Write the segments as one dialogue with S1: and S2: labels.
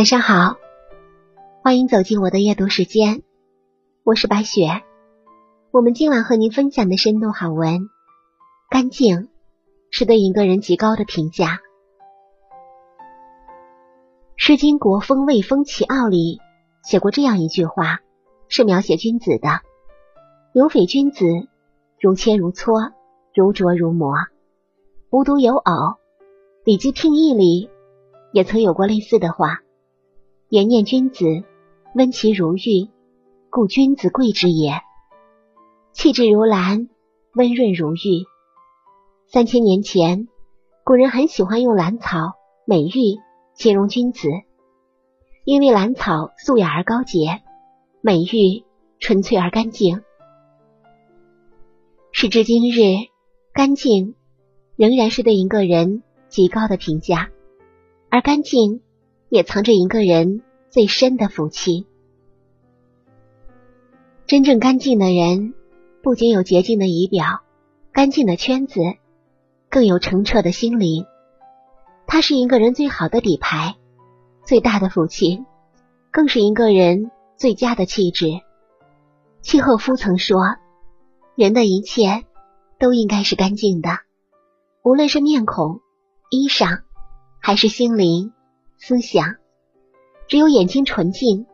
S1: 晚上好，欢迎走进我的阅读时间，我是白雪。我们今晚和您分享的深度好文《干净》，是对一个人极高的评价。《诗经·国风·魏风·齐奥》里写过这样一句话，是描写君子的：“有匪君子，如切如磋，如琢如磨。”无独有偶，《礼记聘义》里也曾有过类似的话：“言念君子，温其如玉，故君子贵之也。”气质如兰，温润如玉。三千年前，古人很喜欢用兰草、美玉形容君子，因为兰草素雅而高洁，美玉纯粹而干净。时至今日，干净仍然是对一个人极高的评价，而干净也藏着一个人最深的福气。真正干净的人。不仅有洁净的仪表、干净的圈子，更有澄澈的心灵。它是一个人最好的底牌，最大的福气，更是一个人最佳的气质。契诃夫曾说：“人的一切都应该是干净的，无论是面孔、衣裳，还是心灵、思想。只有眼睛纯净，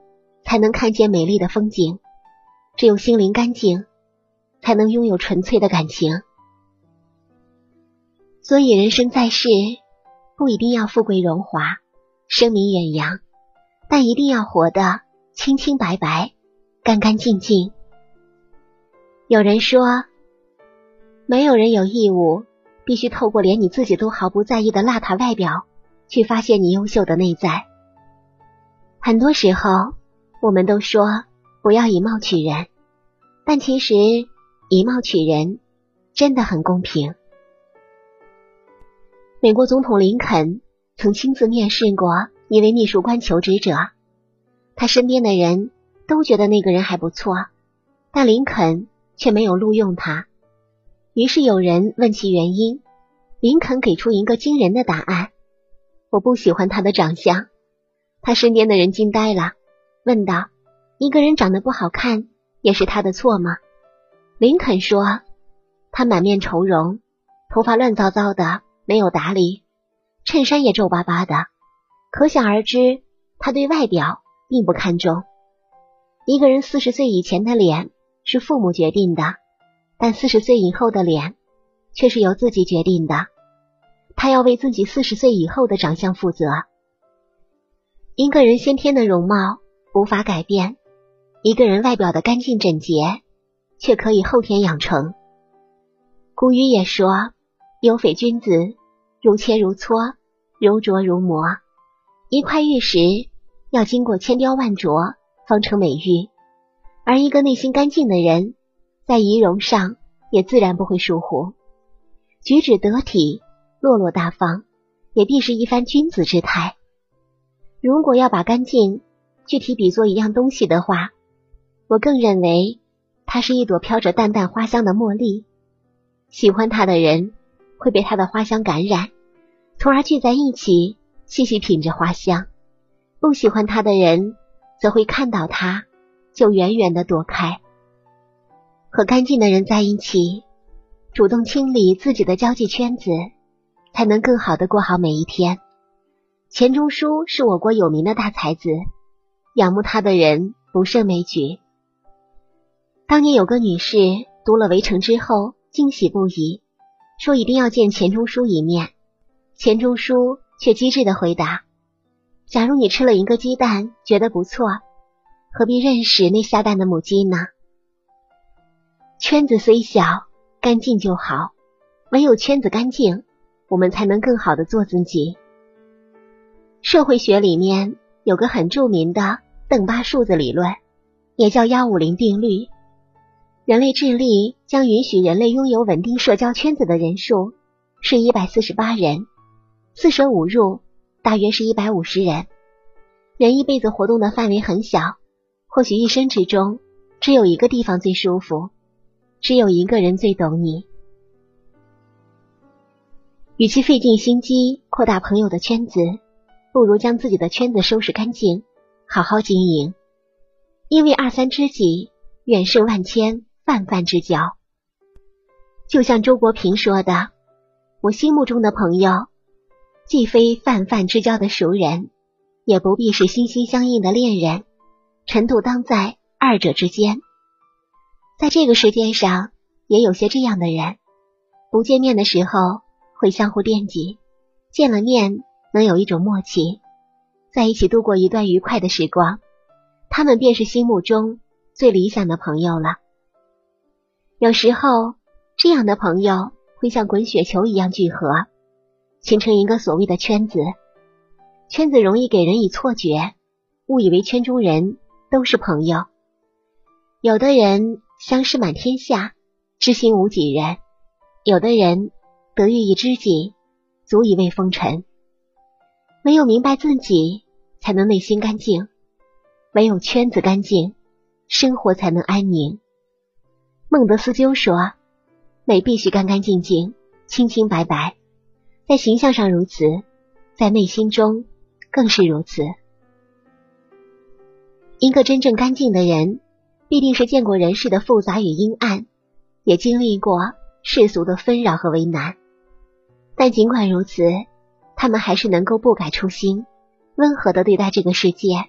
S1: 才能看见美丽的风景；只有心灵干净。”才能拥有纯粹的感情。所以，人生在世，不一定要富贵荣华、声名远扬，但一定要活得清清白白、干干净净。有人说，没有人有义务必须透过连你自己都毫不在意的邋遢外表，去发现你优秀的内在。很多时候，我们都说不要以貌取人，但其实。以貌取人真的很公平。美国总统林肯曾亲自面试过一位秘书官求职者，他身边的人都觉得那个人还不错，但林肯却没有录用他。于是有人问其原因，林肯给出一个惊人的答案：“我不喜欢他的长相。”他身边的人惊呆了，问道：“一个人长得不好看，也是他的错吗？”林肯说：“他满面愁容，头发乱糟糟的，没有打理，衬衫也皱巴巴的，可想而知，他对外表并不看重。一个人四十岁以前的脸是父母决定的，但四十岁以后的脸却是由自己决定的。他要为自己四十岁以后的长相负责。一个人先天的容貌无法改变，一个人外表的干净整洁。”却可以后天养成。古语也说：“有匪君子，如切如磋，如琢如磨。”一块玉石要经过千雕万琢方成美玉，而一个内心干净的人，在仪容上也自然不会疏忽，举止得体、落落大方，也必是一番君子之态。如果要把干净具体比作一样东西的话，我更认为。它是一朵飘着淡淡花香的茉莉，喜欢它的人会被它的花香感染，从而聚在一起细细品着花香；不喜欢它的人则会看到它就远远的躲开。和干净的人在一起，主动清理自己的交际圈子，才能更好的过好每一天。钱钟书是我国有名的大才子，仰慕他的人不胜枚举。当年有个女士读了《围城》之后，惊喜不已，说一定要见钱钟书一面。钱钟书却机智的回答：“假如你吃了一个鸡蛋，觉得不错，何必认识那下蛋的母鸡呢？”圈子虽小，干净就好。唯有圈子干净，我们才能更好的做自己。社会学里面有个很著名的邓巴数字理论，也叫幺五零定律。人类智力将允许人类拥有稳定社交圈子的人数是一百四十八人，四舍五入大约是一百五十人。人一辈子活动的范围很小，或许一生之中只有一个地方最舒服，只有一个人最懂你。与其费尽心机扩大朋友的圈子，不如将自己的圈子收拾干净，好好经营。因为二三知己远胜万千泛泛之交。就像周国平说的：“我心目中的朋友，既非泛泛之交的熟人，也不必是心心相印的恋人，程度当在二者之间。”在这个世界上，也有些这样的人，不见面的时候会相互惦记，见了面能有一种默契，在一起度过一段愉快的时光，他们便是心目中最理想的朋友了。有时候，这样的朋友会像滚雪球一样聚合，形成一个所谓的圈子。圈子容易给人以错觉，误以为圈中人都是朋友。有的人。相识满天下，知心无几人。有的人得遇一知己，足以慰风尘。唯有明白自己，才能内心干净；唯有圈子干净，生活才能安宁。孟德斯鸠说：“美必须干干净净、清清白白，在形象上如此，在内心中更是如此。一个真正干净的人。”必定是见过人世的复杂与阴暗，也经历过世俗的纷扰和为难。但尽管如此，他们还是能够不改初心，温和的对待这个世界。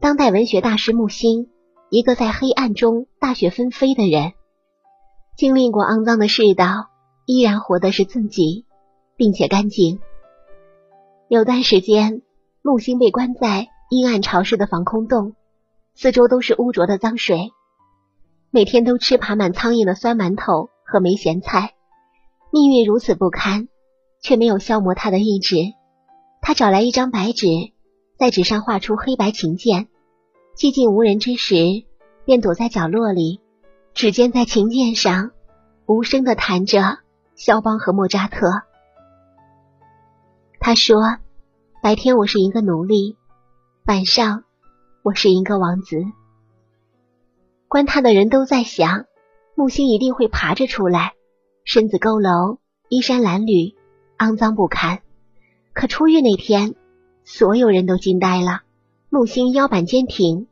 S1: 当代文学大师木心，一个在黑暗中大雪纷飞的人，经历过肮脏的世道，依然活的是自己，并且干净。有段时间，木星被关在阴暗潮湿的防空洞。四周都是污浊的脏水，每天都吃爬满苍蝇的酸馒头和没咸菜，命运如此不堪，却没有消磨他的意志。他找来一张白纸，在纸上画出黑白琴键，寂静无人之时，便躲在角落里，指尖在琴键上无声的弹着肖邦和莫扎特。他说：“白天我是一个奴隶，晚上。”我是一个王子，观他的人都在想，木星一定会爬着出来，身子佝偻，衣衫褴褛，肮脏不堪。可出狱那天，所有人都惊呆了。木星腰板坚挺，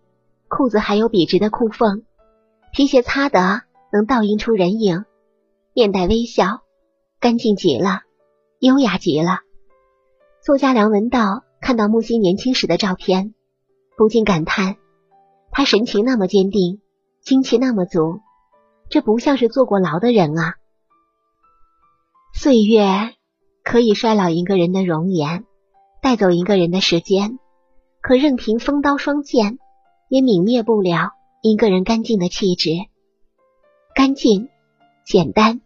S1: 裤子还有笔直的裤缝，皮鞋擦得能倒映出人影，面带微笑，干净极了，优雅极了。作家梁文道看到木星年轻时的照片。不禁感叹，他神情那么坚定，精气那么足，这不像是坐过牢的人啊！岁月可以衰老一个人的容颜，带走一个人的时间，可任凭锋刀双剑，也泯灭不了一个人干净的气质。干净、简单、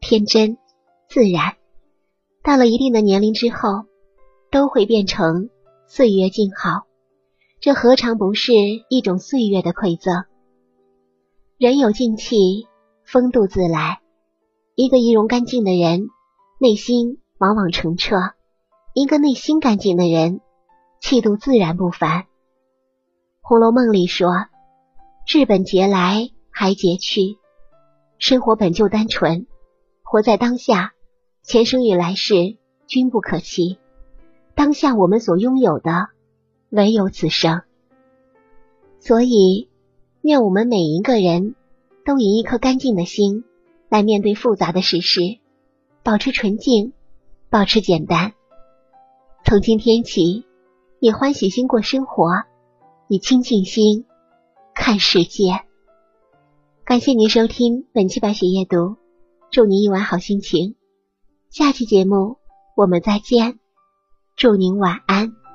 S1: 天真、自然，到了一定的年龄之后，都会变成岁月静好。这何尝不是一种岁月的馈赠？人有静气，风度自来。一个仪容干净的人，内心往往澄澈；一个内心干净的人，气度自然不凡。《红楼梦》里说：“治本节来，还节去。”生活本就单纯，活在当下，前生与来世均不可期。当下我们所拥有的。唯有此生，所以愿我们每一个人都以一颗干净的心来面对复杂的世事，保持纯净，保持简单。从今天起，以欢喜心过生活，以清净心看世界。感谢您收听本期白雪夜读，祝您一晚好心情。下期节目我们再见，祝您晚安。